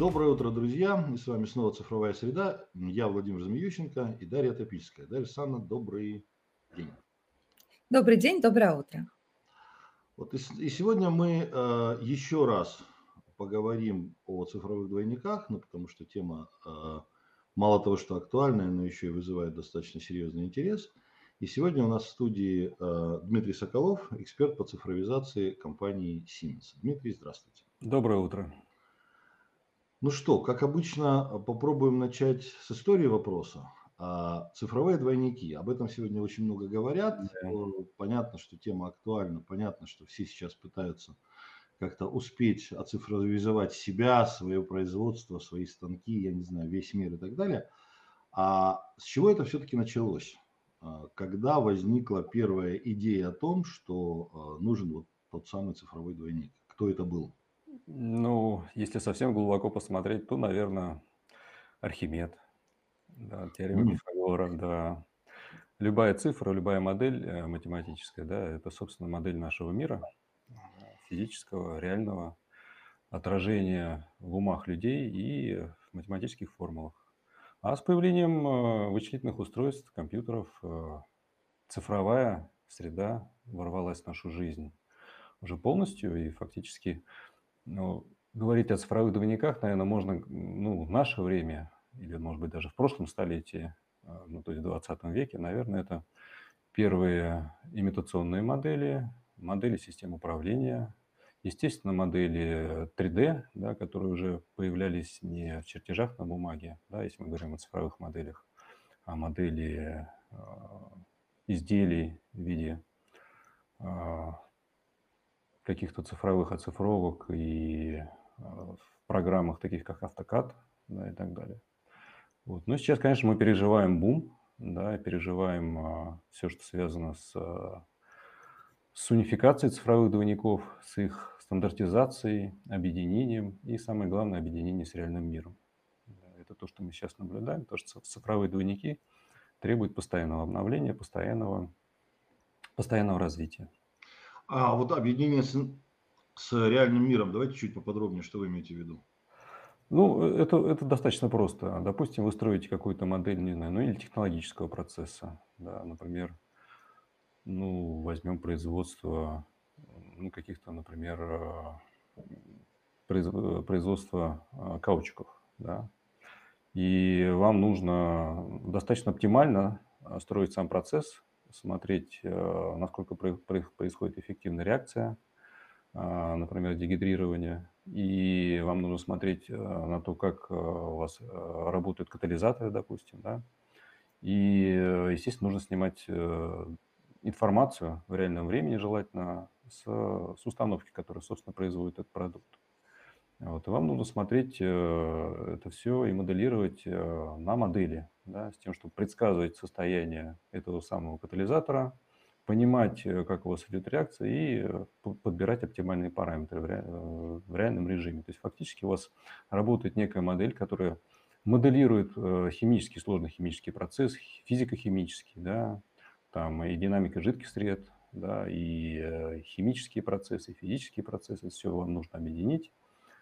Доброе утро, друзья. И с вами снова «Цифровая среда». Я Владимир Змеющенко и Дарья Топильская. Дарья Санна, добрый день. Добрый день, доброе утро. Вот и, и сегодня мы э, еще раз поговорим о цифровых двойниках, ну, потому что тема э, мало того, что актуальная, но еще и вызывает достаточно серьезный интерес. И сегодня у нас в студии э, Дмитрий Соколов, эксперт по цифровизации компании Siemens. Дмитрий, здравствуйте. Доброе утро. Ну что, как обычно, попробуем начать с истории вопроса. А цифровые двойники, об этом сегодня очень много говорят. Да. Понятно, что тема актуальна, понятно, что все сейчас пытаются как-то успеть оцифровизовать себя, свое производство, свои станки, я не знаю, весь мир и так далее. А с чего это все-таки началось? А когда возникла первая идея о том, что а, нужен вот тот самый цифровой двойник? Кто это был? Ну, если совсем глубоко посмотреть, то, наверное, Архимед. Да, теорема Пифагора, да. Любая цифра, любая модель э, математическая, да, это, собственно, модель нашего мира, физического, реального отражения в умах людей и в математических формулах. А с появлением э, вычислительных устройств, компьютеров, э, цифровая среда ворвалась в нашу жизнь уже полностью, и фактически ну, говорить о цифровых двойниках, наверное, можно ну, в наше время, или, может быть, даже в прошлом столетии, а, ну, то есть в 20 веке, наверное, это первые имитационные модели, модели систем управления, естественно, модели 3D, да, которые уже появлялись не в чертежах на бумаге, да, если мы говорим о цифровых моделях, а модели э, изделий в виде э, каких-то цифровых оцифровок и э, в программах таких как AutoCAD да, и так далее. Вот. Но сейчас, конечно, мы переживаем бум, да, переживаем а, все, что связано с, а, с унификацией цифровых двойников, с их стандартизацией, объединением и, самое главное, объединение с реальным миром. Это то, что мы сейчас наблюдаем, то, что цифровые двойники требуют постоянного обновления, постоянного, постоянного развития. А вот объединение с, с реальным миром, давайте чуть поподробнее, что вы имеете в виду? Ну, это, это достаточно просто. Допустим, вы строите какую-то модель, не знаю, ну или технологического процесса. Да, например, ну, возьмем производство ну, каких-то, например, производство а, каучуков, да, и вам нужно достаточно оптимально строить сам процесс, смотреть, э, насколько происходит эффективная реакция, а, например, дегидрирование, и вам нужно смотреть э, на то, как э, у вас работают катализаторы, допустим, да, и, естественно, нужно снимать информацию в реальном времени, желательно, с, с установки, которая, собственно, производит этот продукт. Вот, и вам нужно смотреть э, это все и моделировать э, на модели, да, с тем, чтобы предсказывать состояние этого самого катализатора, понимать, э, как у вас идет реакция и э, подбирать оптимальные параметры в, ре, э, в реальном режиме. То есть фактически у вас работает некая модель, которая моделирует химический, сложный химический процесс, физико-химический, да, там и динамика жидких сред, да, и химические процессы, и физические процессы, все вам нужно объединить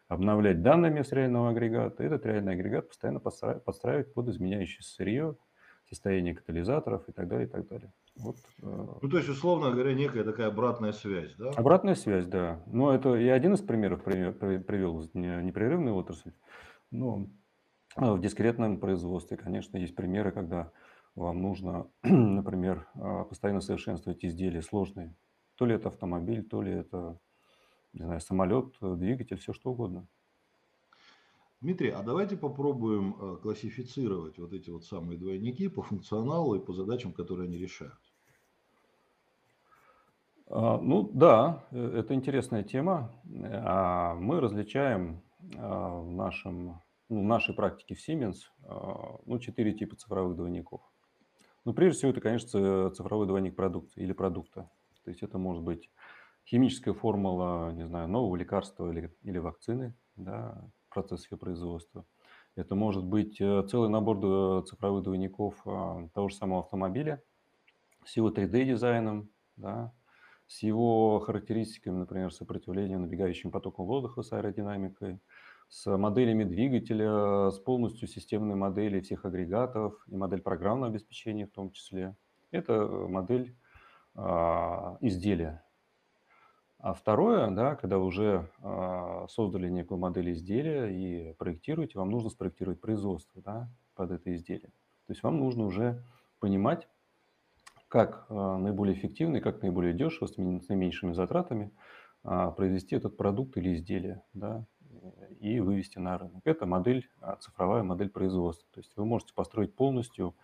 обновлять данными с реального агрегата. Этот реальный агрегат постоянно подстраивать под изменяющееся сырье, состояние катализаторов и так далее, и так далее. Вот, э, ну, то есть, условно говоря, некая такая обратная связь, да? Обратная связь, да. Но это я один из примеров привел, непрерывную отрасль. Но а, в дискретном производстве, конечно, есть примеры, когда вам нужно, например, а, постоянно совершенствовать изделия сложные. То ли это автомобиль, то ли это не знаю, самолет, э, двигатель, все что угодно. Дмитрий, а давайте попробуем э, классифицировать вот эти вот самые двойники по функционалу и по задачам, которые они решают. А, ну да, э, это интересная тема. А мы различаем в, нашем, ну, в нашей практике в Siemens ну, четыре типа цифровых двойников. Ну, прежде всего, это, конечно, цифровой двойник продукта или продукта. То есть это может быть химическая формула, не знаю, нового лекарства или, или вакцины, да, процесс ее производства. Это может быть э, целый набор цифровых двойников а, того же самого автомобиля с его 3D-дизайном, да, с его характеристиками, например, сопротивлением набегающим потоком воздуха с аэродинамикой. с моделями двигателя, с полностью системной моделью всех агрегатов и модель программного обеспечения в том числе. Это модель а, изделия. А второе, да, когда вы уже а, создали некую модель изделия и проектируете, вам нужно спроектировать производство да, под это изделие. То есть вам нужно уже понимать, как а, наиболее эффективно и как наиболее дешево, с наименьшими затратами а, произвести этот продукт или изделие. Да, и вывести на рынок. Это модель, цифровая модель производства. То есть вы можете построить полностью,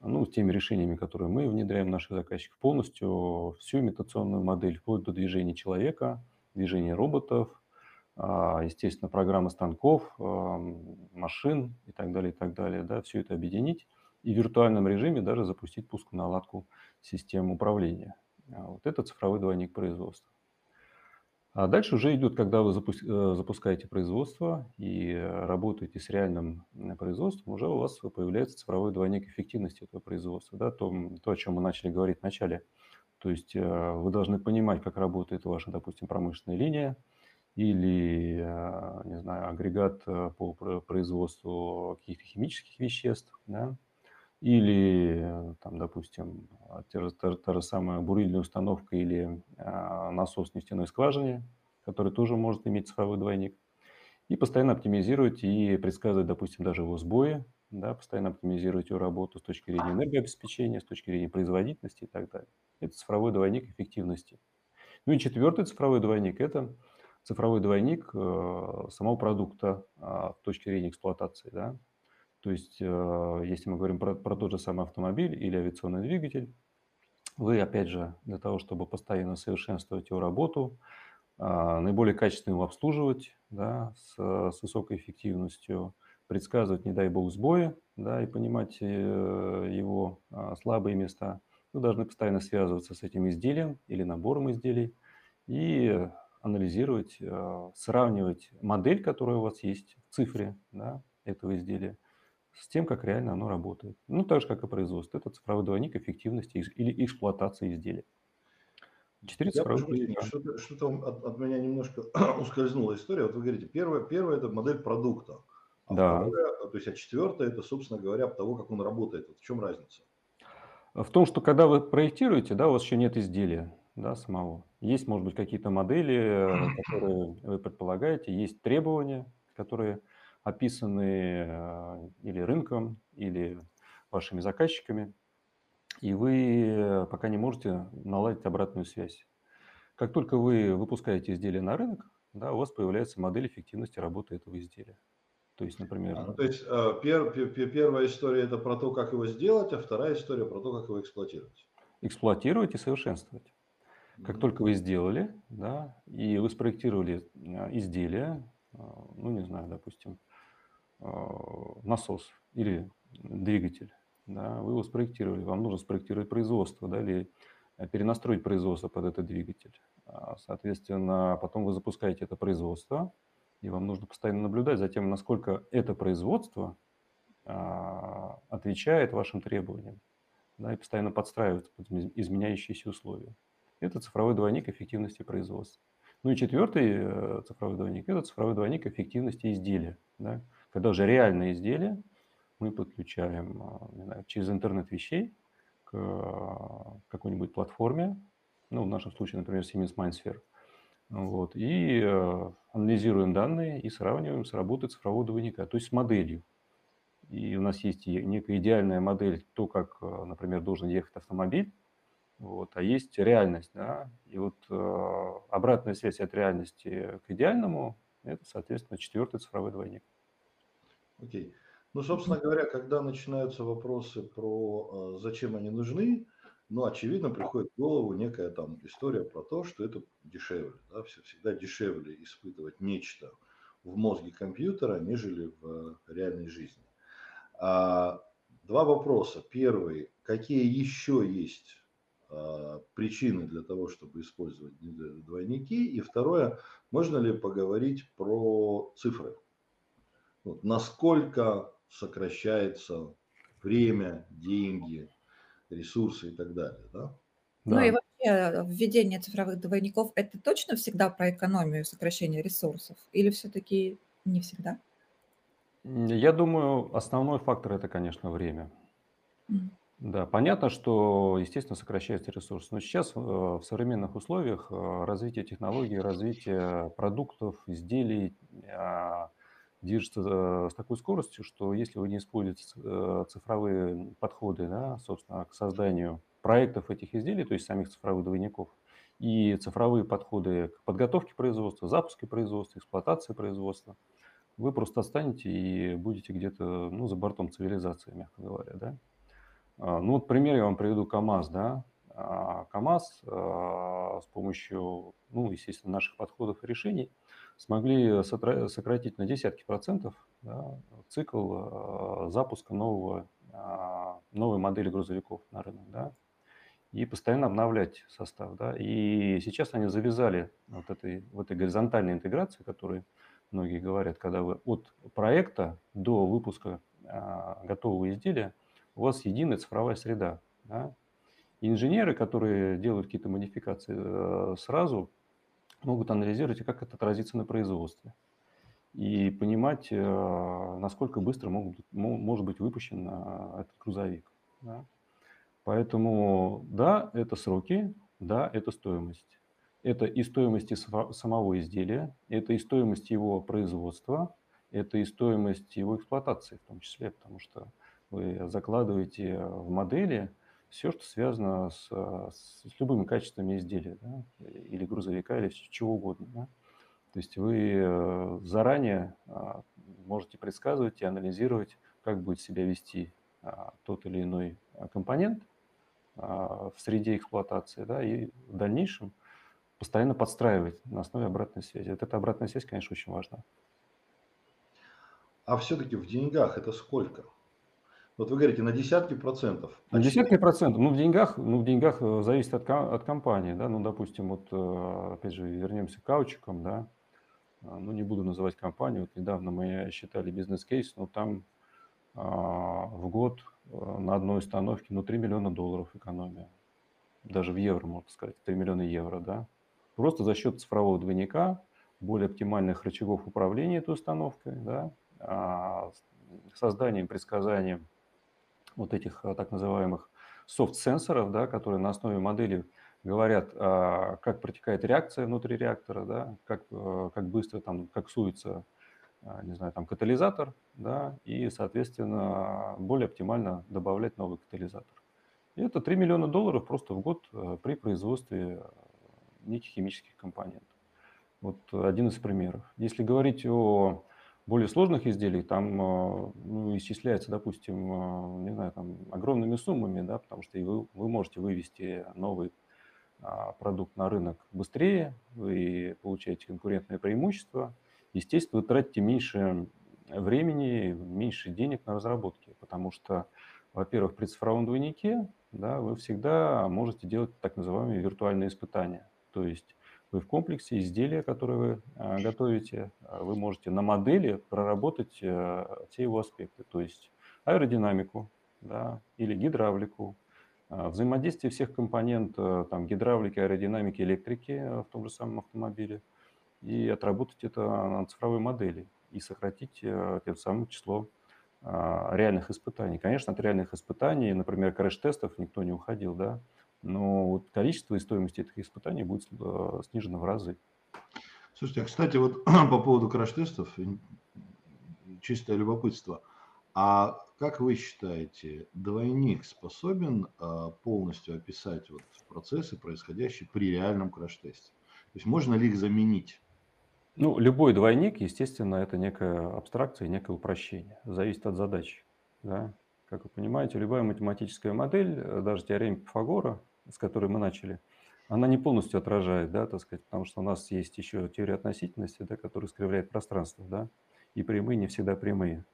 ну, с теми решениями, которые мы внедряем наших заказчиков, полностью всю имитационную модель, вплоть до движения человека, движения роботов, а, естественно, программы станков, а, машин и так далее, и так далее. Да, все это объединить и в виртуальном режиме даже запустить пуск-наладку систем управления. Вот это цифровой двойник производства. А дальше уже идет, когда вы э, запускаете производство и работаете с реальным производством, уже у вас появляется цифровой двойник эффективности этого производства. Да, то, то, о чем мы начали говорить в начале. То есть э, вы должны понимать, как работает ваша, допустим, промышленная линия или, э, не знаю, агрегат по производству каких-то химических веществ, да, или, там, допустим, та, та, та же самая бурильная установка или а, насос нефтяной скважине, который тоже может иметь цифровой двойник, и постоянно оптимизировать и предсказывать, допустим, даже его сбои, да, постоянно оптимизировать его работу с точки зрения энергообеспечения, с точки зрения производительности и так далее. Это цифровой двойник эффективности. Ну и четвертый цифровой двойник – это цифровой двойник э, самого продукта э, с точки зрения эксплуатации. Да? То есть, э, если мы говорим про, про тот же самый автомобиль или авиационный двигатель, вы, опять же, для того, чтобы постоянно совершенствовать его работу, а, наиболее качественно его обслуживать, да, с, с высокой эффективностью, предсказывать, не дай бог, сбои, да, и понимать э, его а, слабые места, вы должны постоянно связываться с этим изделием или набором изделий и анализировать, э, сравнивать модель, которая у вас есть в цифре да, этого изделия, с тем, как реально оно работает. Ну, так же, как и производство. Это цифровой двойник эффективности или эксплуатации изделия. Четыре цифровых двойника. Что-то, что от, от меня немножко ускользнула история. Вот вы говорите, первое, первое – это модель продукта. А да. второе, то есть, а четвертое – это, собственно говоря, того, как он работает. Вот в чем разница? В том, что когда вы проектируете, да, у вас еще нет изделия да, самого. Есть, может быть, какие-то модели, которые вы предполагаете, есть требования, которые описаны э, или рынком, или вашими заказчиками, и вы пока не можете наладить обратную связь. Как только вы выпускаете изделие на рынок, да, у вас появляется модель эффективности работы этого изделия. То есть, например... А, ну, то есть э, пер, пер, первая история это про то, как его сделать, а вторая история про то, как его эксплуатировать. Эксплуатировать и совершенствовать. Как mm-hmm. только вы сделали, да, и вы спроектировали э, изделие, ну, не знаю, допустим, насос или двигатель, да, вы его спроектировали, вам нужно спроектировать производство, да, или э, перенастроить производство под этот двигатель. А, соответственно, потом вы запускаете это производство, и вам нужно постоянно наблюдать за тем, насколько это производство а, отвечает вашим требованиям, да, и постоянно подстраиваться под изменяющиеся условия. Это цифровой двойник эффективности производства. Ну и четвертый э, цифровой двойник – это цифровой двойник эффективности изделия. Да? Когда уже реальное изделие мы подключаем не знаю, через интернет вещей к а, какой-нибудь платформе, ну, в нашем случае, например, Siemens MindSphere, вот, и э, анализируем данные и сравниваем с работой цифрового двойника, то есть с моделью. И у нас есть некая идеальная модель, то, как, например, должен ехать автомобиль, вот, а есть реальность, да, и вот э, обратная связь от реальности к идеальному – это, соответственно, четвертый цифровой двойник. Окей. Ну, собственно говоря, когда начинаются вопросы про э, зачем они нужны, ну, очевидно, приходит в голову некая там история про то, что это дешевле. Да? Всегда дешевле испытывать нечто в мозге компьютера, нежели в реальной жизни. А, два вопроса. Первый. Какие еще есть а, причины для того, чтобы использовать двойники? И второе. Можно ли поговорить про цифры? Вот, насколько сокращается время, деньги, ресурсы и так далее. Да? Ну и вообще введение цифровых двойников – это точно всегда про экономию, сокращение ресурсов? Или все-таки Не всегда? Я думаю, основной фактор- это, конечно, время. Да, понятно, что, естественно, сокращается ресурс, но сейчас, э, в современных условиях, э, развитие технологий, развитие продуктов, изделий, а, движется, э, с такой скоростью, что если вы не используете э, цифровые подходы, да, собственно, к созданию проектов этих изделий, то есть самих цифровых двойников, и цифровые подходы к подготовке производства, запуске производства, эксплуатации производства, вы просто отстанете и будете где-то, ну, за бортом цивилизации, мягко говоря, да. А, ну, вот пример я вам приведу КАМАЗ, да. А, КАМАЗ а, с помощью, ну, естественно, наших подходов и решений смогли сократить на десятки процентов да, цикл запуска нового, новой модели грузовиков на рынок, да, и постоянно обновлять состав, да. И сейчас они завязали вот этой, в этой горизонтальной интеграции, которой многие говорят, когда вы от проекта до выпуска готового изделия – у вас единая цифровая среда. Да? инженеры, которые делают какие-то модификации, э, сразу могут анализировать, как это отразится на производстве. И понимать, э, насколько быстро могут, может быть выпущен э, этот грузовик. Да? Поэтому да, это сроки, да, это стоимость. Это и стоимость самого изделия, это и стоимость его производства, это и стоимость его эксплуатации в том числе, потому что вы закладываете в модели все, что связано с, с, с любыми качествами изделия, да, или грузовика, или чего угодно. Да. То есть вы э, заранее а, можете предсказывать и анализировать, как будет себя вести а, тот или иной а, компонент в среде эксплуатации, да, и в дальнейшем постоянно подстраивать на основе обратной связи. Вот эта обратная связь, конечно, очень важна. А все-таки в деньгах это сколько? Вот вы говорите, на десятки процентов. На десятки процентов. Ну, в деньгах, ну, в деньгах э, зависит от, от компании, да. Ну, допустим, вот, э, опять же, вернемся к каучикам, да. А, ну, не буду называть компанию. Вот недавно мы считали бизнес-кейс, но там а, в год э, на одной установке, ну, 3 миллиона долларов экономия. Даже в евро, можно сказать, 3 миллиона евро, да. Просто за счет цифрового двойника, более оптимальных рычагов управления этой установкой, да, а, созданием, предсказанием вот этих э, так называемых софт-сенсоров, да, которые на основе модели говорят, а, как протекает реакция внутри реактора, да, как, э, как быстро там, как суется, а, не знаю, там катализатор, да, и, соответственно, более оптимально добавлять новый катализатор. И это 3 миллиона долларов просто в год э, при производстве неких химических компонентов. Вот один из примеров. Если говорить о более сложных изделий там э, ну, исчисляется, допустим, э, не знаю, там огромными суммами, да, потому что вы, вы можете вывести новый а, продукт на рынок быстрее, вы получаете конкурентное преимущество. Естественно, вы тратите меньше времени, меньше денег на разработки, потому что, во-первых, при цифровом двойнике да, вы всегда можете делать так называемые виртуальные испытания. То есть вы в комплексе изделия, которые вы а, готовите, а, вы можете на модели проработать все его аспекты, то есть аэродинамику да, или гидравлику, взаимодействие всех компонентов там, гидравлики, аэродинамики, электрики в том же самом автомобиле. И отработать это на цифровой модели и сократить тем самым число реальных испытаний. Конечно, от реальных испытаний, например, крэш-тестов никто не уходил, да, но вот количество и стоимость этих испытаний будет снижено в разы. Слушайте, а кстати, вот по поводу краш-тестов, чистое любопытство. А как вы считаете, двойник способен э, полностью описать вот процессы, происходящие при реальном краш-тесте? То есть можно ли их заменить? Ну, любой двойник, естественно, это некая абстракция, некое упрощение. Зависит от задачи. Да? Как вы понимаете, любая математическая модель, э, даже теорема Пифагора, с которой мы начали, она не полностью отражает, да, так сказать, потому что у нас есть еще теория относительности, да, которая искривляет пространство, да, и прямые не всегда прямые.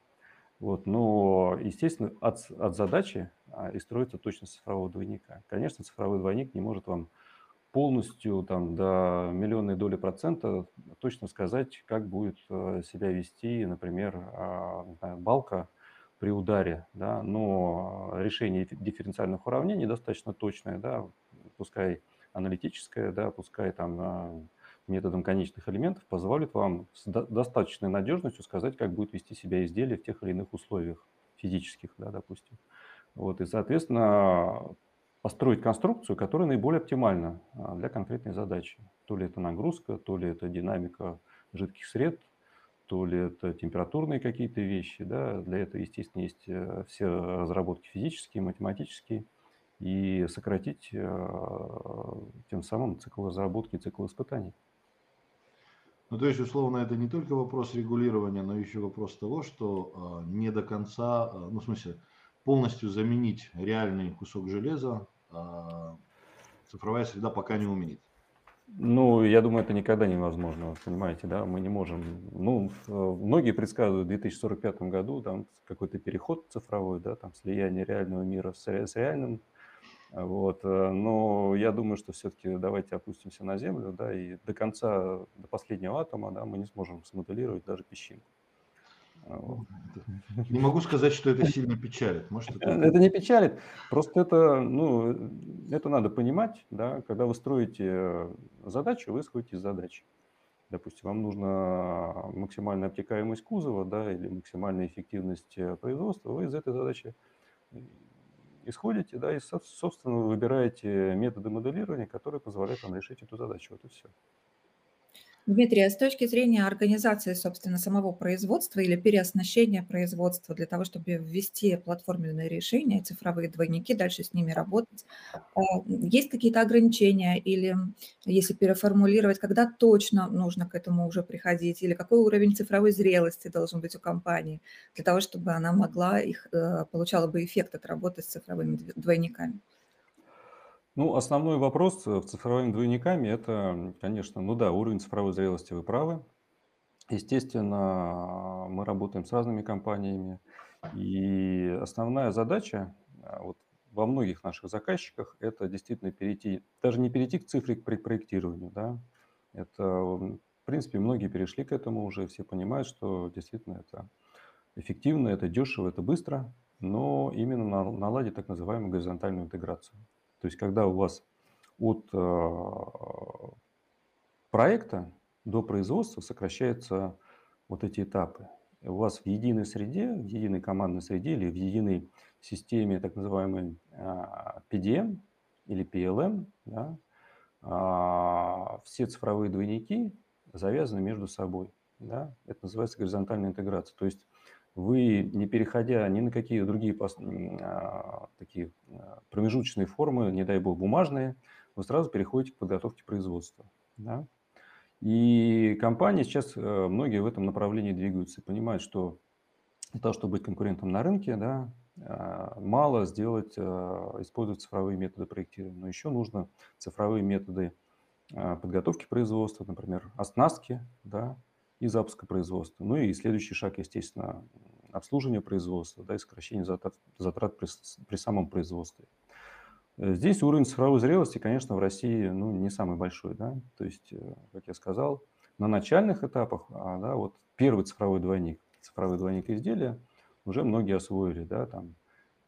Вот, но, естественно, от, от задачи а, и строится точность цифрового двойника. Конечно, цифровой двойник не может вам полностью там, до миллионной доли процента точно сказать, как будет э, себя вести, например, а, балка при ударе, да, но решение дифференциальных уравнений достаточно точное, да, пускай аналитическое, да, пускай там методом конечных элементов позволит вам с достаточной надежностью сказать, как будет вести себя изделие в тех или иных условиях физических, да, допустим. Вот, и, соответственно, построить конструкцию, которая наиболее оптимальна а, для конкретной задачи. То ли это нагрузка, то ли это динамика жидких сред, то ли это температурные какие-то вещи. Да. Для этого, естественно, есть э, все разработки физические, математические. И сократить э, тем самым цикл разработки, цикл испытаний. Ну, то есть, условно, это не только вопрос регулирования, но еще вопрос того, что э, не до конца, э, ну, в смысле, полностью заменить реальный кусок железа э, цифровая среда пока не умеет. Ну, я думаю, это никогда невозможно, понимаете, да, мы не можем. Ну, многие предсказывают в 2045 году там какой-то переход цифровой, да, там слияние реального мира с, с реальным. Вот, э, но я думаю, что все-таки давайте опустимся на Землю, да, и до конца, до последнего атома, да, мы не сможем смоделировать даже песчинку. Не могу сказать, что это сильно печалит. Может, это... это не печалит, просто это, ну, это надо понимать, да, когда вы строите задачу, вы исходите из задачи. Допустим, вам нужна максимальная обтекаемость кузова, да, или максимальная эффективность э, производства, вы из этой задачи исходите, да, и, собственно, выбираете методы моделирования, которые позволяют вам решить эту задачу. Вот и все. Дмитрий, а с точки зрения организации, собственно, самого производства или переоснащения производства для того, чтобы ввести платформенные решения, цифровые двойники, дальше с ними работать, а, есть какие-то ограничения или, если переформулировать, когда точно нужно к этому уже приходить, или какой уровень цифровой зрелости должен быть у компании для того, чтобы она могла их, э, получала бы эффект от работы с цифровыми двойниками? Ну, основной вопрос э, в цифровыми двойниками– это, конечно, ну да, уровень цифровой зрелости, вы правы. Естественно, мы работаем с разными компаниями, и основная задача а, вот, во многих наших заказчиках– это действительно перейти, даже не перейти к цифре к проектированию, да, это, в принципе, многие перешли к этому уже, все понимают, что действительно это эффективно, это дешево, это быстро, но именно наладить так называемую горизонтальную интеграцию. То есть когда у вас от э, проекта до производства сокращаются вот эти этапы. У вас в единой среде, в единой командной среде или в единой системе так называемой PDM э, или PLM, да, а, все цифровые двойники завязаны между собой. Да? Это называется горизонтальная интеграция. То есть вы, не переходя ни на какие другие а, такие а, промежуточные формы, не дай бог бумажные, вы сразу переходите к подготовке производства. Да? И компании сейчас, э, многие в этом направлении двигаются понимают, что для того, чтобы быть конкурентом на рынке, да, а, мало сделать, использовать цифровые методы проектирования, но еще нужно цифровые методы подготовки производства, например, оснастки, да, и запуска производства. Ну и следующий шаг, естественно, обслуживание производства да, и сокращение затрат, затрат при, при самом производстве. Э, здесь уровень цифровой зрелости, конечно, в России ну, не самый большой. Да? То есть, э, как я сказал, на начальных этапах а, да, вот первый цифровой двойник, цифровой двойник изделия уже многие освоили. Да, там,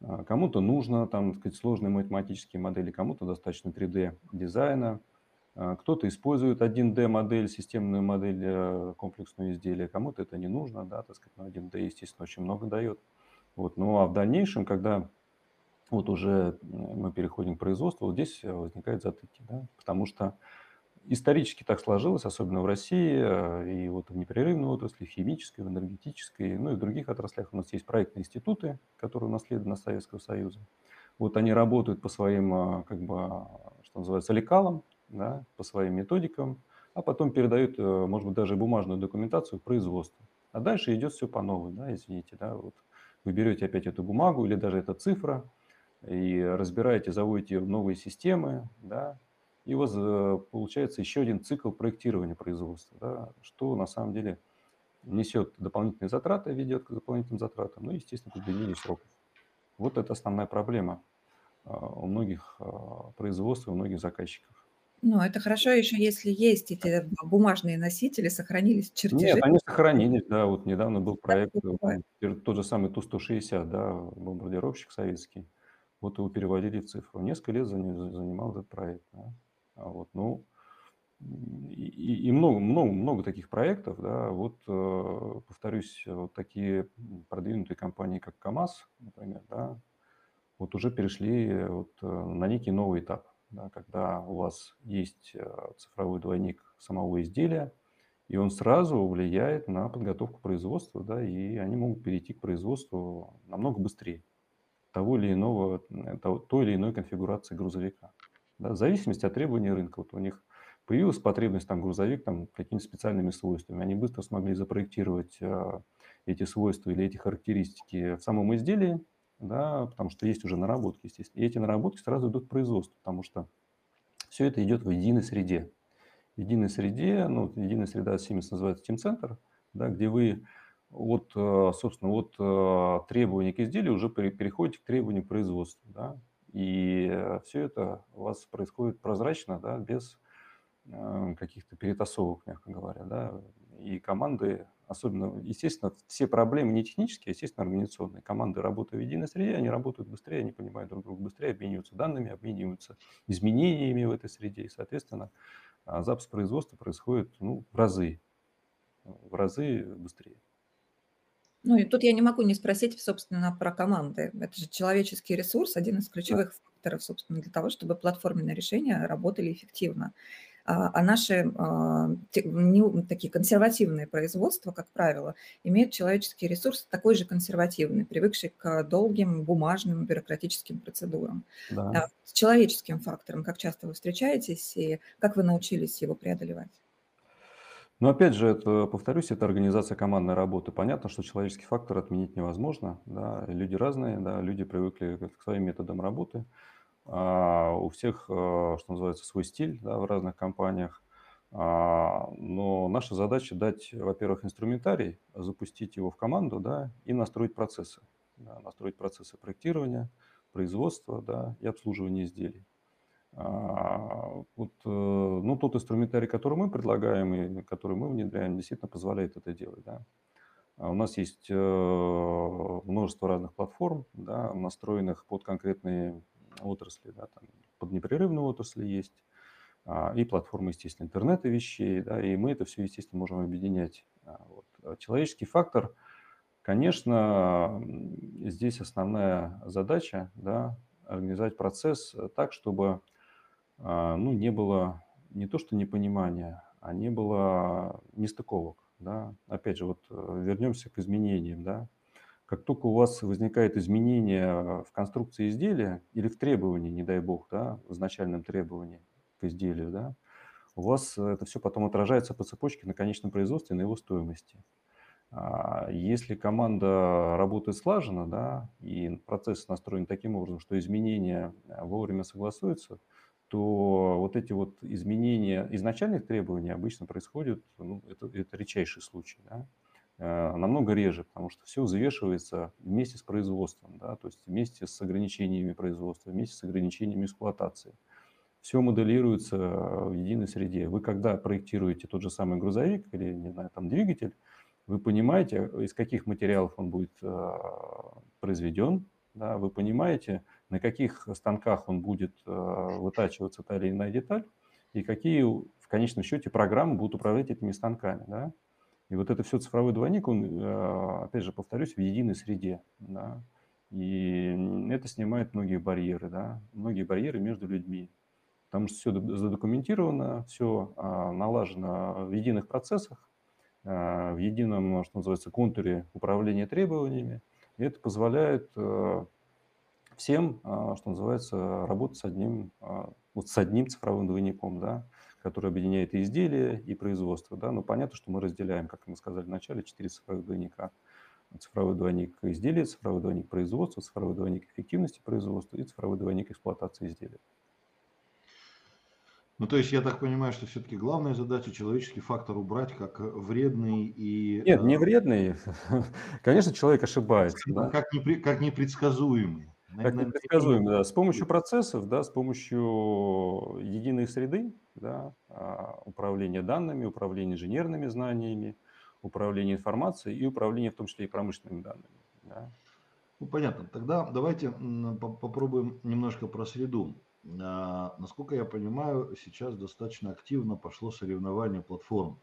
а, кому-то нужно там, сказать, сложные математические модели, кому-то достаточно 3D дизайна, а, кто-то использует 1D модель, системную модель э, комплексного изделия, кому-то это не нужно, да, так сказать, но 1D, естественно, очень много дает. Вот. Ну а в дальнейшем, когда вот уже мы переходим к производству, вот здесь возникают затыки, да, потому что исторически так сложилось, особенно в России, э, и вот в непрерывной отрасли, в химической, в энергетической, ну и в других отраслях у нас есть проектные институты, которые унаследованы от Советского Союза. Вот они работают по своим, э, как бы, что называется, лекалам, да, по своим методикам, а потом передают, э, может быть, даже бумажную документацию в. А дальше идет все по новой, да, извините, да, вот вы берете опять эту бумагу или даже эта цифра и разбираете, заводите ее в новые системы, да, и у вас э, получается еще один цикл проектирования производства, да, что на самом деле несет дополнительные затраты, ведет к дополнительным затратам, ну и, естественно, к сроков. Вот это основная проблема э, у многих производств, у многих заказчиков. Ну, это хорошо еще, если есть эти бумажные носители, сохранились Нет, они сохранились, да. Вот недавно был проект, э, тот же самый Ту-160, да, бомбардировщик советский. Вот его переводили в цифру. Несколько лет занимал этот проект, да. А вот, ну, и, и много, много, много таких проектов, да, вот, э, повторюсь, вот такие продвинутые компании, как КАМАЗ, например, да, вот уже перешли вот э, на некий новый этап, да, когда у вас есть э, цифровой двойник самого изделия, и он сразу влияет на подготовку производства, да, и они могут перейти к производству намного быстрее того или иного, того, той или иной конфигурации грузовика. Да, в зависимости от требований рынка. Вот у них появилась потребность там грузовик там какими-то специальными свойствами. Они быстро смогли запроектировать э, эти свойства или эти характеристики в самом изделии, да, потому что есть уже наработки, естественно. И эти наработки сразу идут в производство, потому что все это идет в единой среде. В единой среде, ну, единая среда Siemens называется Team Center, да, где вы от, э, собственно, от э, требований к изделию уже переходите к требованию к производству, да, и все это у вас происходит прозрачно, да, без Э, каких-то перетасовок, мягко говоря, да, и команды, особенно, естественно, все проблемы не технические, а, естественно, организационные. Команды работают в единой среде, они работают быстрее, они понимают друг друга быстрее, обмениваются данными, обмениваются изменениями в этой среде, и, соответственно, а, запуск производства происходит ну, в разы, в разы быстрее. Ну и тут я не могу не спросить, собственно, про команды. Это же человеческий ресурс, один из ключевых да. факторов, собственно, для того, чтобы платформенные решения работали эффективно. А, а наши а, такие консервативные производства, как правило, имеют человеческий ресурс такой же консервативный, привыкший к долгим бумажным бюрократическим процедурам. Да. А с человеческим фактором, как часто вы встречаетесь и как вы научились его преодолевать? Но опять же, это, повторюсь, это организация командной работы. Понятно, что человеческий фактор отменить невозможно. Да, люди разные, да, люди привыкли к своим методам работы. А, у всех, э, что называется, свой стиль да, в разных компаниях. А, но наша задача дать, во-первых, инструментарий, запустить его в команду да, и настроить процессы. Да, настроить процессы проектирования, производства да, и обслуживания изделий. А, вот, э, ну, тот инструментарий, который мы предлагаем и который мы внедряем, действительно позволяет это делать. Да. У нас есть э, множество разных платформ, да, настроенных под конкретные отрасли, да, там под непрерывную отрасли есть, а, и платформы, естественно, интернета вещей, да, и мы это все, естественно, можем объединять. А, вот. А человеческий фактор, конечно, здесь основная задача, да, организовать процесс так, чтобы ну, не было не то что непонимания, а не было нестыковок. Да. Опять же, вот э, вернемся к изменениям. Да. Как только у вас возникает изменение в конструкции изделия или в требовании, не дай бог, да, в изначальном требовании к изделию, да, у вас это все потом отражается по цепочке на конечном производстве, на его стоимости. А если команда работает слаженно, да, и процесс настроен таким образом, что изменения вовремя согласуются, то вот эти вот изменения изначальных требований обычно происходят, ну, это, это редчайший случай, да, Э, намного реже, потому что все взвешивается вместе с производством, да, то есть вместе с ограничениями производства, вместе с ограничениями эксплуатации. Все моделируется в единой среде. Вы когда проектируете тот же самый грузовик или, не знаю, там двигатель, вы понимаете, из каких материалов он будет э, произведен, да, вы понимаете, на каких станках он будет э, вытачиваться та или иная деталь, и какие в конечном счете программы будут управлять этими станками. Да? И вот это все цифровой двойник, он, э, опять же, повторюсь, в единой среде. Да? И это снимает многие барьеры, да? многие барьеры между людьми. Потому что все задокументировано, все а, налажено в единых процессах, а, в едином, что называется, контуре управления требованиями. И это позволяет э, всем, а, что называется, работать с одним, вот с одним цифровым двойником. Да? Который объединяет и изделия, и производство. Да? Но понятно, что мы разделяем, как мы сказали в начале, четыре цифровых двойника. Цифровой двойник изделия, цифровой двойник производства, цифровой двойник эффективности производства и цифровой двойник эксплуатации изделия. Ну, то есть я так понимаю, что все-таки главная задача человеческий фактор убрать как вредный и... Нет, не э, вредный. Конечно, человек ошибается. Да? Как, непри, как непредсказуемый. Как непредсказуемо, да. С помощью процессов, да, с помощью единой среды, да, а, управления данными, управления инженерными знаниями, управления информацией и управления в том числе и промышленными данными. Да. Ну, понятно. Тогда давайте попробуем немножко про среду. а, насколько я понимаю, сейчас достаточно активно пошло соревнование платформ.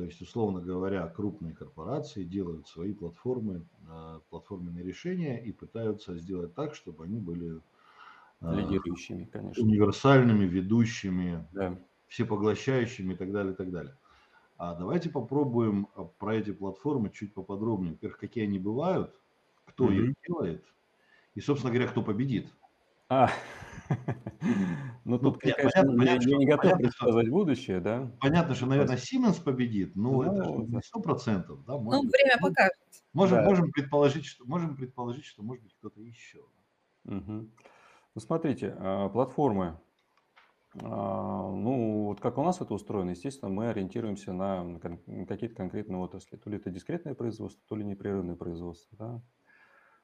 То есть, условно говоря, крупные корпорации делают свои платформы, а, платформенные решения и пытаются сделать так, чтобы они были а, лидирующими, конечно. универсальными, ведущими, да. всепоглощающими и так далее, и так далее. А давайте попробуем про эти платформы чуть поподробнее. Во-первых, какие они бывают, кто mm-hmm. их делает и, собственно говоря, кто победит. А, ну, тут, конечно, я, не готов предсказать будущее, да? Понятно, что, наверное, Siemens победит, но это ну, не сто процентов, да? ну, время покажет. Можем, можем, предположить, что, можем предположить, что может быть кто-то еще. Ну, смотрите, а, платформы, а, ну, вот как у нас это устроено, естественно, мы ориентируемся на какие-то конкретные отрасли. То ли это дискретное производство, то ли непрерывное производство,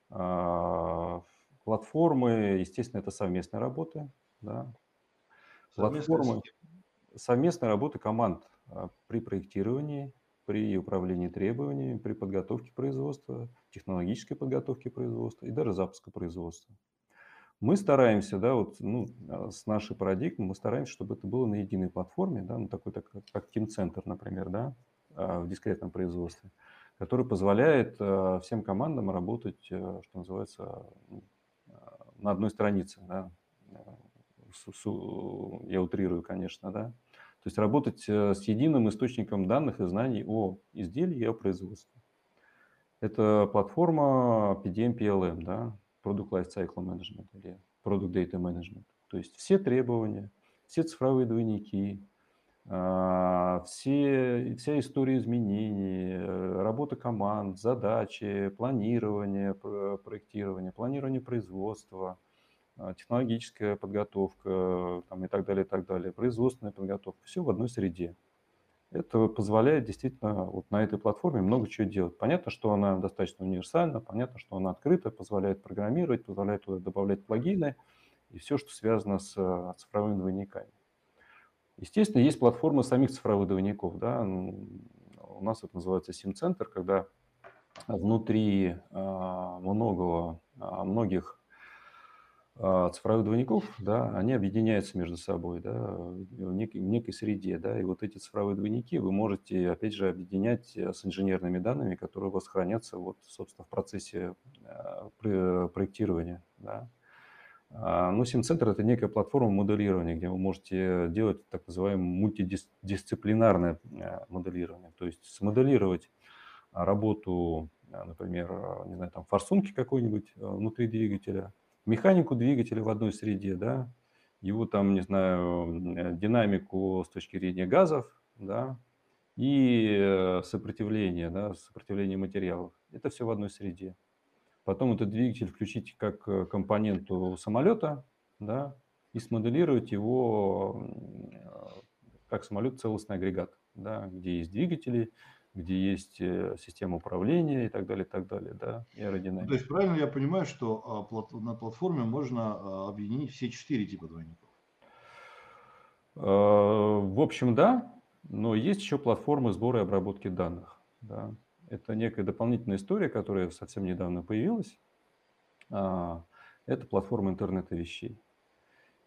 да? Платформы, естественно, это совместная работа. Да. Платформы, совместная работа команд а, при проектировании, при управлении требованиями, при подготовке производства, технологической подготовке производства и даже запуска производства. Мы стараемся, да, вот, ну, а, с нашей парадигмы, мы стараемся, чтобы это было на единой платформе, да, ну, такой, так, как Team Center, например, да, а, в дискретном производстве, который позволяет всем командам работать, что называется, ну, на одной странице, да, я утрирую, конечно, да, то есть работать э, с единым источником данных и знаний о изделии и о производстве. Это платформа PDM PLM, да, Product Lifecycle Management или Product Data Management. То есть все требования, все цифровые двойники, все, вся история изменений, э, работа команд, задачи, планирование проектирование, планирование производства, а, технологическая подготовка там, и так далее, и так далее, производственная подготовка, все в одной среде. Это позволяет действительно вот на этой платформе много чего делать. Понятно, что она достаточно универсальна, понятно, что она открыта, позволяет программировать, позволяет туда добавлять плагины и все, что связано с э, цифровыми двойниками. Естественно, есть платформа самих цифровых двойников. Да? У нас это называется SIM-центр, когда внутри а, многого, а, многих а, цифровых двойников, да, они объединяются между собой да, в, некой, в некой среде. Да, и вот эти цифровые двойники вы можете, опять же, объединять э, с инженерными данными, которые у вас хранятся, вот, собственно, в процессе проектирования. Да. А, ну, SIM-центр – это некая платформа моделирования, где вы можете делать так называемое мультидисциплинарное э, моделирование, то есть смоделировать работу, э, например, не знаю, там форсунки какой-нибудь э, внутри двигателя, механику двигателя в одной среде, да, его там, не знаю, динамику с точки зрения газов, да, и сопротивление, да, сопротивление материалов. Это все в одной среде потом этот двигатель включить как э, компоненту самолета, да, и смоделировать его как самолет целостный агрегат, да, где есть двигатели, где есть э, система управления и так далее, и так далее, да, и аэродинамика. То есть правильно я понимаю, что а, на платформе можно а, объединить все четыре типа двойников? Э, в общем, да, но есть еще платформы сбора и обработки данных, да. Это некая дополнительная история, которая совсем недавно появилась. А, это платформа интернета вещей.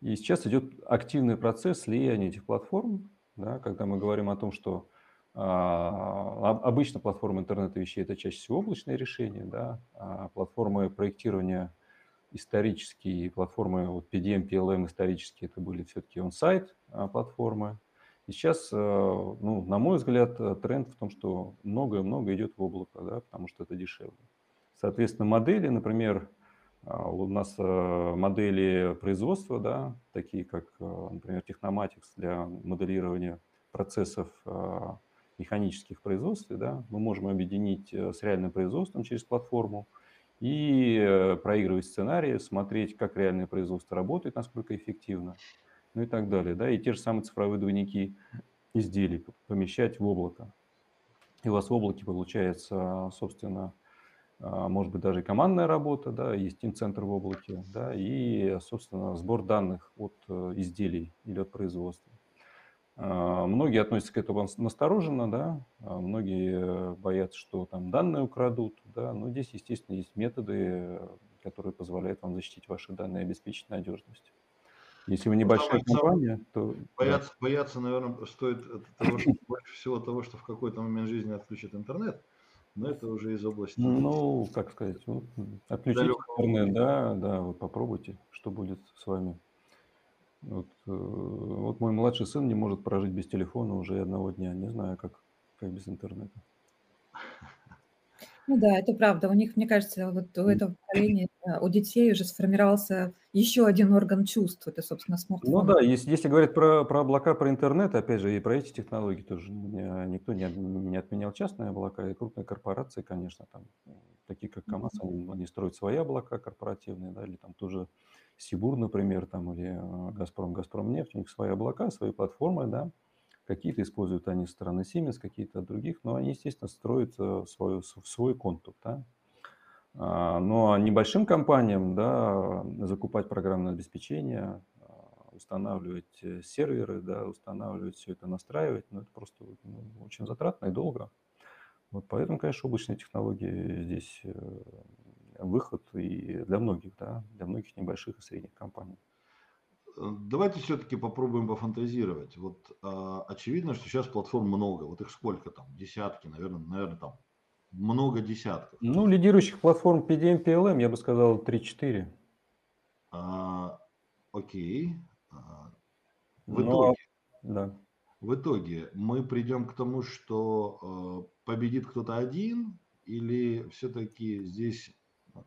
И сейчас идет активный процесс слияния этих платформ, да, когда мы говорим о том, что а, обычно платформа интернета вещей это чаще всего облачные решения, да, а платформы проектирования исторические, платформы вот PDM, PLM исторические, это были все-таки он-сайт а, платформы, и сейчас, э, ну, на мой взгляд, э, тренд в том, что многое-многое идет в облако, да, потому что это дешевле. Соответственно, модели, например, а, у нас э, модели производства, да, такие как, например, Technomatics для моделирования процессов механических производств, да, мы можем объединить с реальным производством через платформу и проигрывать сценарии, смотреть, как реальное производство работает, насколько эффективно ну и так далее. Да? И те же самые цифровые двойники изделий помещать в облако. И у вас в облаке получается, собственно, а, может быть, даже командная работа, да, есть центр в облаке, да, и, собственно, сбор данных от э, изделий или от производства. А, многие относятся к этому настороженно, да, а многие боятся, что там данные украдут, да, но здесь, естественно, есть методы, которые позволяют вам защитить ваши данные и обеспечить надежность. Если вы небольшая самое- компания, то да. Бояться, бояться, наверное, стоит того, что больше всего того, что в какой-то момент жизни отключат интернет, но это уже из области. Ну, как сказать, ну, отключите Далекого интернет, да, да, вот попробуйте, что будет с вами. Вот, э, вот мой младший сын не может прожить без телефона уже одного дня. Не знаю, как, как без интернета. Ну да, это правда. У них, мне кажется, вот у этого поколения, э, у детей уже сформировался еще один орган чувств. Это, собственно, Ну смартфон. да, если, если говорить про, про облака, про интернет, опять же, и про эти технологии тоже не- никто не, не отменял частные облака, и крупные корпорации, конечно, там, такие как КАМАЗ, они, они строят свои облака корпоративные, да, или там тоже Сибур, например, там, или э, Газпром, Газпром нефть, у них свои облака, свои платформы, да, какие-то используют они со стороны Siemens, какие-то других, но они, естественно, строят э, свою, с- свой контур, да. А, а небольшим компаниям, да, закупать программное обеспечение, а, устанавливать э, серверы, да, устанавливать все это, настраивать, ну, это просто ну, очень затратно и долго. Вот поэтому, конечно, облачные технологии здесь э, выход и для многих, да, для многих небольших и средних компаний. Э, Давайте все-таки попробуем пофантазировать. Вот а, очевидно, что сейчас платформ много. Вот их сколько там? Десятки, наверное, наверное, там много десятков. Ну, лидирующих платформ PDM, PLM, я бы сказал, 3-4. А, окей. А, в Ну, итоге, Да. в итоге мы придем к тому, что э, победит кто-то один, или все-таки здесь э,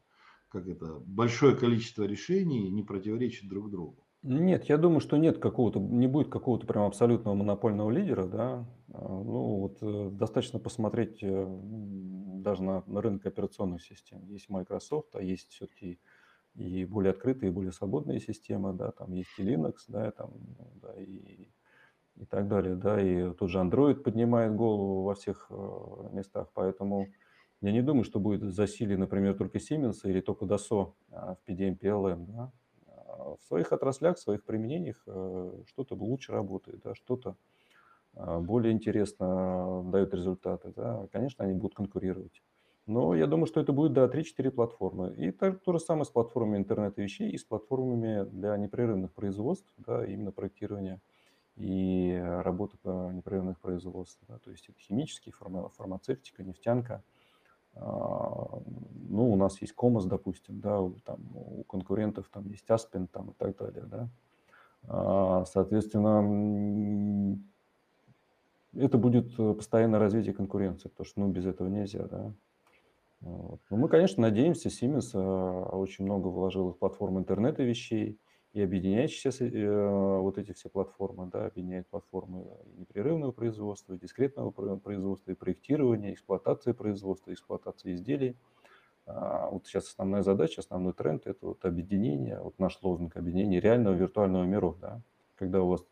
как это большое количество решений не противоречит друг другу. Нет, я думаю, что нет какого-то, не будет какого-то прям абсолютного монопольного лидера, да. А, Ну, вот э, достаточно посмотреть э, даже на, на рынок операционных систем. Есть Microsoft, а есть все-таки и более открытые, и более свободные системы, да, там есть и Linux, да, там, ну, да, и, и так далее, да, и тот же Android поднимает голову во всех э, местах, поэтому я не думаю, что будет засилие, например, только Siemens или только Dassault а, в PDM PLM, да. В своих отраслях, в своих применениях э, что-то лучше работает, да, что-то а, более интересно дает результаты, да. Конечно, они будут конкурировать. Но я думаю, что это будет, да, 3-4 платформы. И так, то же самое с платформами интернета вещей и с платформами для непрерывных производств, да, именно проектирования и работы по непрерывных производств. Да, то есть это химические, фарма- фармацевтика, нефтянка. А, Ну, у нас есть Комос, допустим, да, там, у конкурентов там есть Аспен там, и так далее, да. А, Соответственно, это будет постоянное развитие конкуренции, потому что ну, без этого нельзя, да. Но мы, конечно, надеемся, Siemens э, очень много вложил в платформу интернета вещей и объединяющиеся с- э, вот эти все платформы, да, объединяет платформы и непрерывного производства, дискретного про- производства, и проектирования, эксплуатации производства, эксплуатации изделий. А, Вот сейчас основная задача, основной тренд – это вот объединение, вот наш лозунг объединение реального виртуального миров, да, когда у вас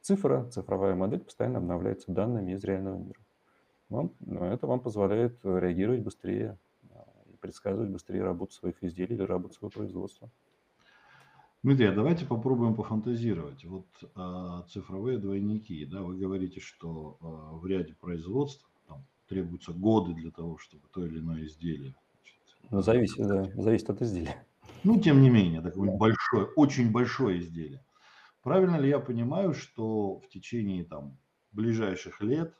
цифра, цифровая модель постоянно обновляется данными из реального мира. Вам, ну, это вам позволяет э, реагировать быстрее а, предсказывать быстрее работу своих изделий или работу своего производства. Дмитрий, а давайте попробуем пофантазировать. Вот а, цифровые двойники, да, вы говорите, что а, в ряде производств там, требуются годы для того, чтобы то или иное изделие. значит, Но зависит, да, зависит от изделия. Ну, тем не менее, такое большое, очень большое изделие. Правильно ли я понимаю, что в течение там ближайших лет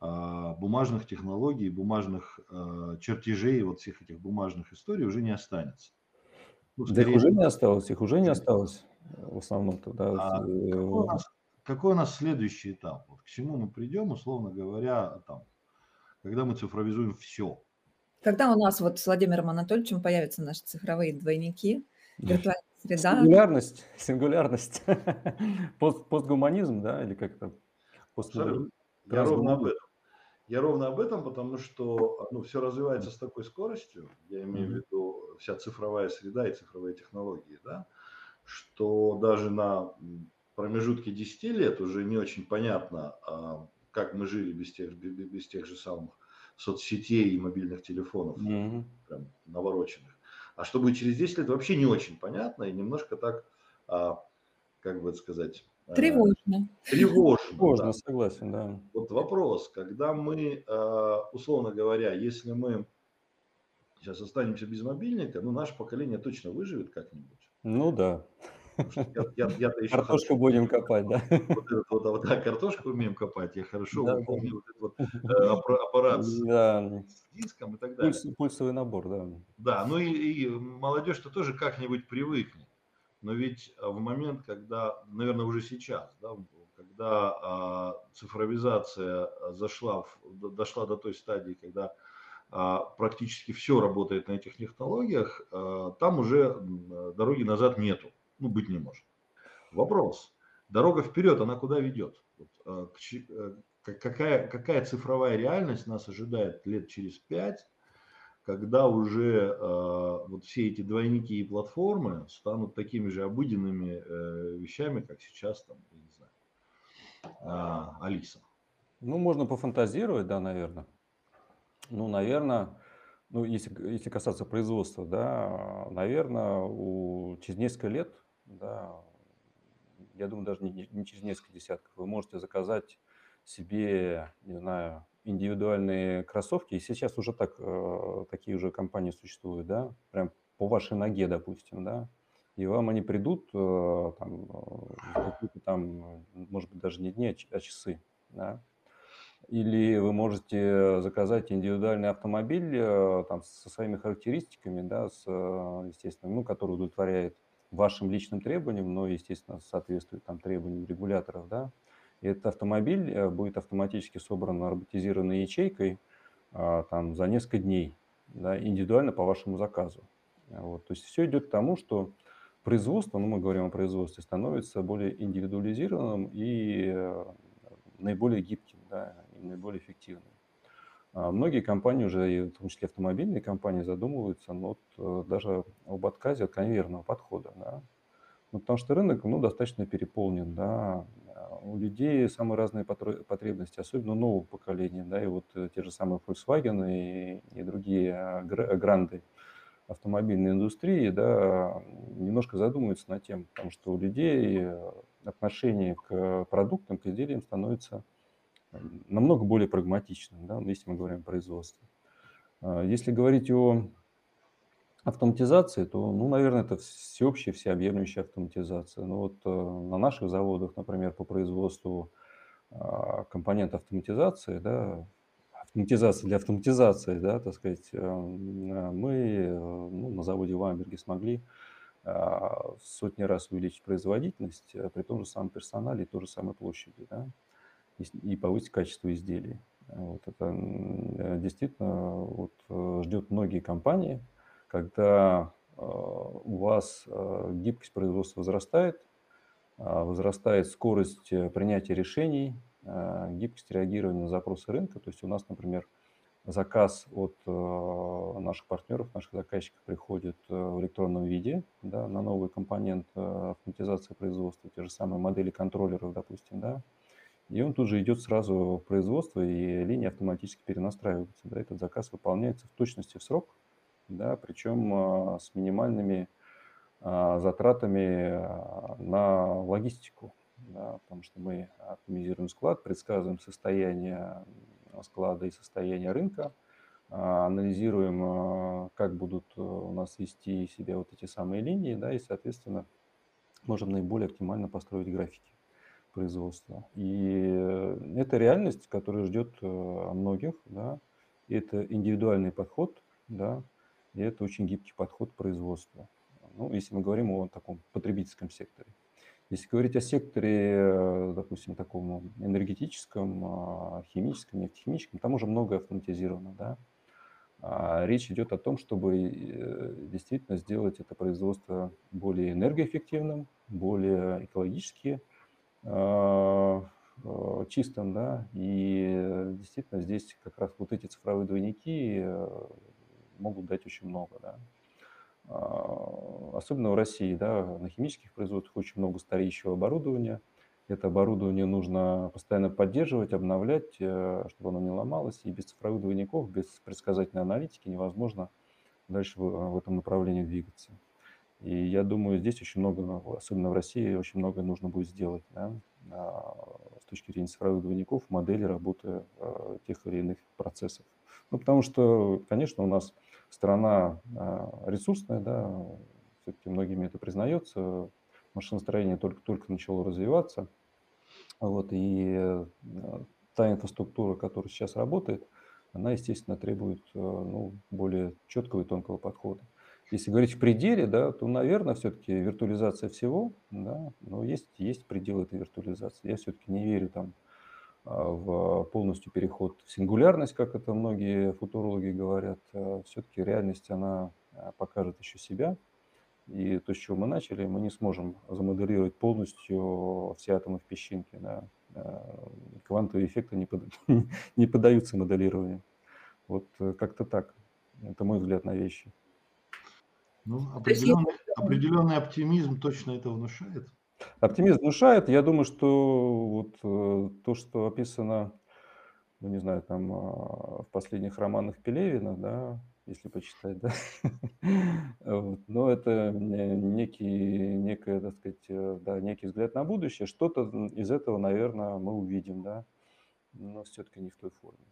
а, бумажных технологий, бумажных а, чертежей, вот всех этих бумажных историй уже не останется? Ну, Да их уже не осталось, их уже не осталось э, в основном-то, да. а э, какой, у нас, какой у нас следующий этап? Вот к чему мы придем, условно говоря, там, когда мы цифровизуем все? Когда у нас вот с Владимиром Анатольевичем появятся наши цифровые двойники, виртуальная среда, Сингулярность, сингулярность. Пост, постгуманизм, да, или как это? Абсолютно. Я ровно об этом. Я ровно об этом, потому что ну, все развивается с такой скоростью, я имею в виду вся цифровая среда и цифровые технологии, да, что даже на промежутке 10 лет уже не очень понятно, а, как мы жили без тех, без, тех же самых соцсетей и мобильных телефонов, Мгм. прям навороченных. А что будет через 10 лет, вообще не очень понятно и немножко так, а, как бы это сказать, а, тревожно. тревожно. да. Можно, согласен, да. Вот вопрос, когда мы, э, условно говоря, если мы сейчас останемся без мобильника, ну, наше поколение точно выживет как-нибудь. Ну да. Я, я, я Картошку хорошо, будем копать, да? Вот, вот, вот так, картошку умеем копать, я хорошо да, помню да. вот этот вот э, аппарат да. с диском и так далее. Пульс, пульсовый набор, да. Да, ну и, и молодежь-то тоже как-нибудь привыкнет. Но ведь а, в момент, когда, наверное, уже сейчас, да, когда а, цифровизация зашла, в, дошла до той стадии, когда а, практически все работает на этих технологиях, а, там уже дороги назад нету, ну, быть не может. Вопрос. Дорога вперед, она куда ведет? А, какая, какая цифровая реальность нас ожидает лет через пять, когда уже вот все эти двойники и платформы станут такими же обыденными э, вещами, как сейчас, там, я не знаю, Алиса. Ну, можно пофантазировать, да, наверное. Ну, наверное, ну, если, если касаться производства, да, наверное, у, через несколько лет, да, я думаю, даже не, не через несколько десятков, вы можете заказать себе, не знаю, индивидуальные кроссовки. И сейчас уже так, э, такие уже компании существуют, да, прям по вашей ноге, допустим, да, и вам они придут э, там, э, там, может быть, даже не дни, а, а часы, да, или вы можете заказать индивидуальный автомобиль э, там, со своими характеристиками, да, с, э, естественно, ну, который удовлетворяет вашим личным требованиям, но, естественно, соответствует там, требованиям регуляторов. Да. И этот автомобиль э, будет автоматически собран роботизированной ячейкой там, за несколько дней, да, индивидуально по вашему заказу. Вот. То есть все идет к тому, что производство, ну мы говорим о производстве, становится более индивидуализированным и наиболее гибким, да, и наиболее эффективным. А многие компании уже, в том числе автомобильные компании, задумываются ну, вот, э, даже об отказе от конвейерного подхода. Да. Ну, потому что рынок ну, достаточно переполнен. Да. У людей самые разные потребности, особенно нового поколения. Да, и вот э, те же самые Volkswagen и, и другие а, гранды автомобильной индустрии да, немножко задумываются над тем, потому что у людей э, отношение к продуктам, к изделиям становится намного более прагматичным, да, если мы говорим о производстве. А, если говорить о автоматизации, то, ну, наверное, это всеобщая, всеобъемлющая автоматизация. Но вот э, на наших заводах, например, по производству а, компонентов автоматизации, да, автоматизации для автоматизации, да, так сказать, э, мы э, ну, на заводе в Амберге смогли сотни раз увеличить производительность при том же самом персонале и той же самой площади. Да и повысить качество изделий. Вот это э, действительно вот, э, ждет многие компании, когда э, у вас гибкость производства возрастает, возрастает скорость принятия решений, гибкость реагирования на запросы рынка. То есть у нас, например, заказ от наших партнеров, наших заказчиков приходит в электронном виде да, на новый компонент автоматизации производства, те же самые модели контроллеров, допустим, да, и он тут же идет сразу в производство, и линия автоматически перенастраивается. Да, этот заказ выполняется в точности в срок, да, причем а, с минимальными а, затратами а, на логистику, да, потому что мы оптимизируем склад, предсказываем состояние склада и состояние рынка, анализируем, как будут у нас вести себя вот эти самые линии, да, и, соответственно, можем наиболее оптимально построить графики производства. И э, это реальность, которая ждет э, многих, да, это индивидуальный подход, да, и это очень гибкий подход к производству. Ну, если мы говорим о таком потребительском секторе. Если говорить о секторе, э, допустим, таком энергетическом, а, химическом, нефтехимическом, там уже многое автоматизировано, да. А речь идет о том, чтобы действительно сделать это производство более энергоэффективным, более экологически чистым, да, и действительно здесь как раз вот эти цифровые двойники э, могут дать очень много, да. Особенно в России, да, на химических производствах очень много стареющего оборудования. Это оборудование нужно постоянно поддерживать, обновлять, чтобы оно не ломалось. И без цифровых двойников, без предсказательной аналитики невозможно дальше в этом направлении двигаться. И я думаю, здесь очень много, особенно в России, очень много нужно будет сделать да, с точки зрения цифровых двойников, модели работы а, тех или иных процессов. Ну, потому что, конечно, у нас страна а, ресурсная, да, все-таки многими это признается, машиностроение только-только начало развиваться. Вот, и та инфраструктура, которая сейчас работает, она, естественно, требует ну, более четкого и тонкого подхода. Если говорить в пределе, да, то, наверное, все-таки виртуализация всего, да, но есть, есть предел этой виртуализации. Я все-таки не верю там а, в полностью переход в сингулярность, как это многие футурологи говорят. А все-таки реальность, она а, покажет еще себя. И то, с чего мы начали, мы не сможем замоделировать полностью все атомы в песчинке. Да. Квантовые эффекты не, под... не поддаются моделированию. Вот э, как-то так. Это мой взгляд на вещи. Ну, определенный, определенный оптимизм точно это внушает. Оптимизм внушает. Я думаю, что вот э, то, что описано, ну, не знаю, там а, в последних романах Пелевина, да, если почитать, да, вот. но это некий, некое, так сказать, э, да, некий взгляд на будущее. Что-то из этого, наверное, мы увидим, да, но все-таки не в той форме.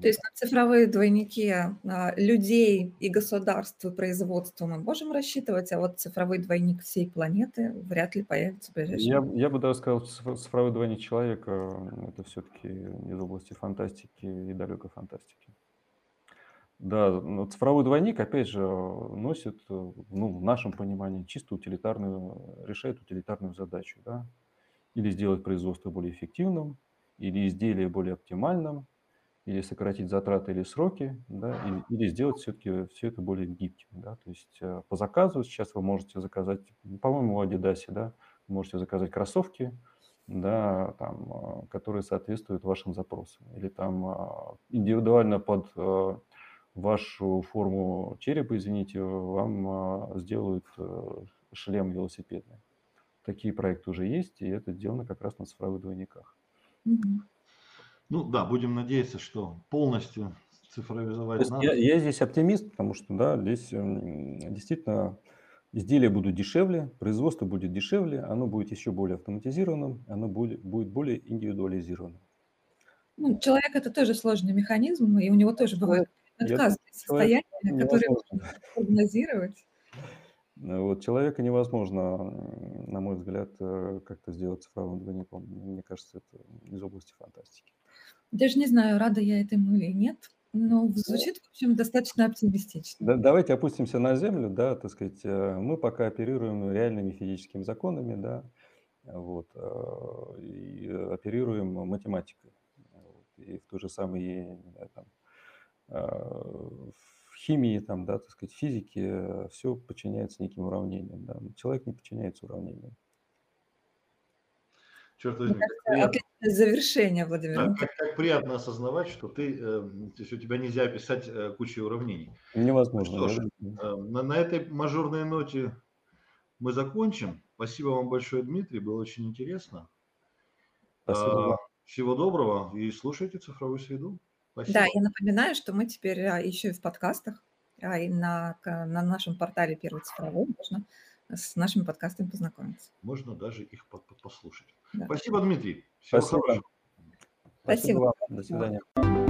То есть на цифровые двойники а, людей и государств и производства мы можем рассчитывать, а вот цифровой двойник всей планеты вряд ли появится в ближайшее Я, я бы даже сказал, что цифровой двойник человека – это все-таки из области фантастики и далекой фантастики. Да, но цифровой двойник, опять же, носит, ну, в нашем понимании, чисто утилитарную, решает утилитарную задачу, да, или сделать производство более эффективным, или изделие более оптимальным, или сократить затраты или сроки, да, или, или сделать все-таки все это более гибким. Да, то есть э, по заказу сейчас вы можете заказать, по-моему, в Adidas, да, можете заказать кроссовки, да, там, э, которые соответствуют вашим запросам. Или там э, индивидуально под вашу форму черепа, извините, вам сделают шлем велосипедный. Такие проекты уже есть, и это сделано как раз на цифровых двойниках. Mm-hmm. Ну да, будем надеяться, что полностью цифровизовать надо. Я, я здесь оптимист, потому что да, здесь действительно изделия будут дешевле, производство будет дешевле, оно будет еще более автоматизированным, оно будет, будет более индивидуализированным. Ну, человек это тоже сложный механизм, и у него тоже бывают отказы состояния, которые можно прогнозировать. Вот человека невозможно, на мой взгляд, э, как-то сделать цифровым двойником. Мне кажется, это из области фантастики. Даже не знаю, рада я этому или нет, но звучит, в общем, достаточно оптимистично. Да, давайте опустимся на землю, да, так сказать, э, мы пока оперируем реальными физическими законами, да, вот, э, и оперируем математикой. И в той же самой, там, в химии, там, да, так сказать, физике все подчиняется неким уравнениям. Да. Человек не подчиняется уравнениям. Черт возьми, как приятно, завершение, Владимир. Да, как, как приятно осознавать, что ты, э, то есть у тебя нельзя описать э, кучу уравнений. Невозможно. Что ж, э, на, на этой мажорной ноте мы закончим. Спасибо вам большое, Дмитрий, было очень интересно. Спасибо. А, всего доброго и слушайте цифровую среду. Спасибо. Да, я напоминаю, что мы теперь а, еще и в подкастах, а и на, на нашем портале Первый цифровой можно с нашими подкастами познакомиться. Можно даже их послушать. Да. Спасибо, Дмитрий. Всего Спасибо. Хорошего. Спасибо. Спасибо. До свидания.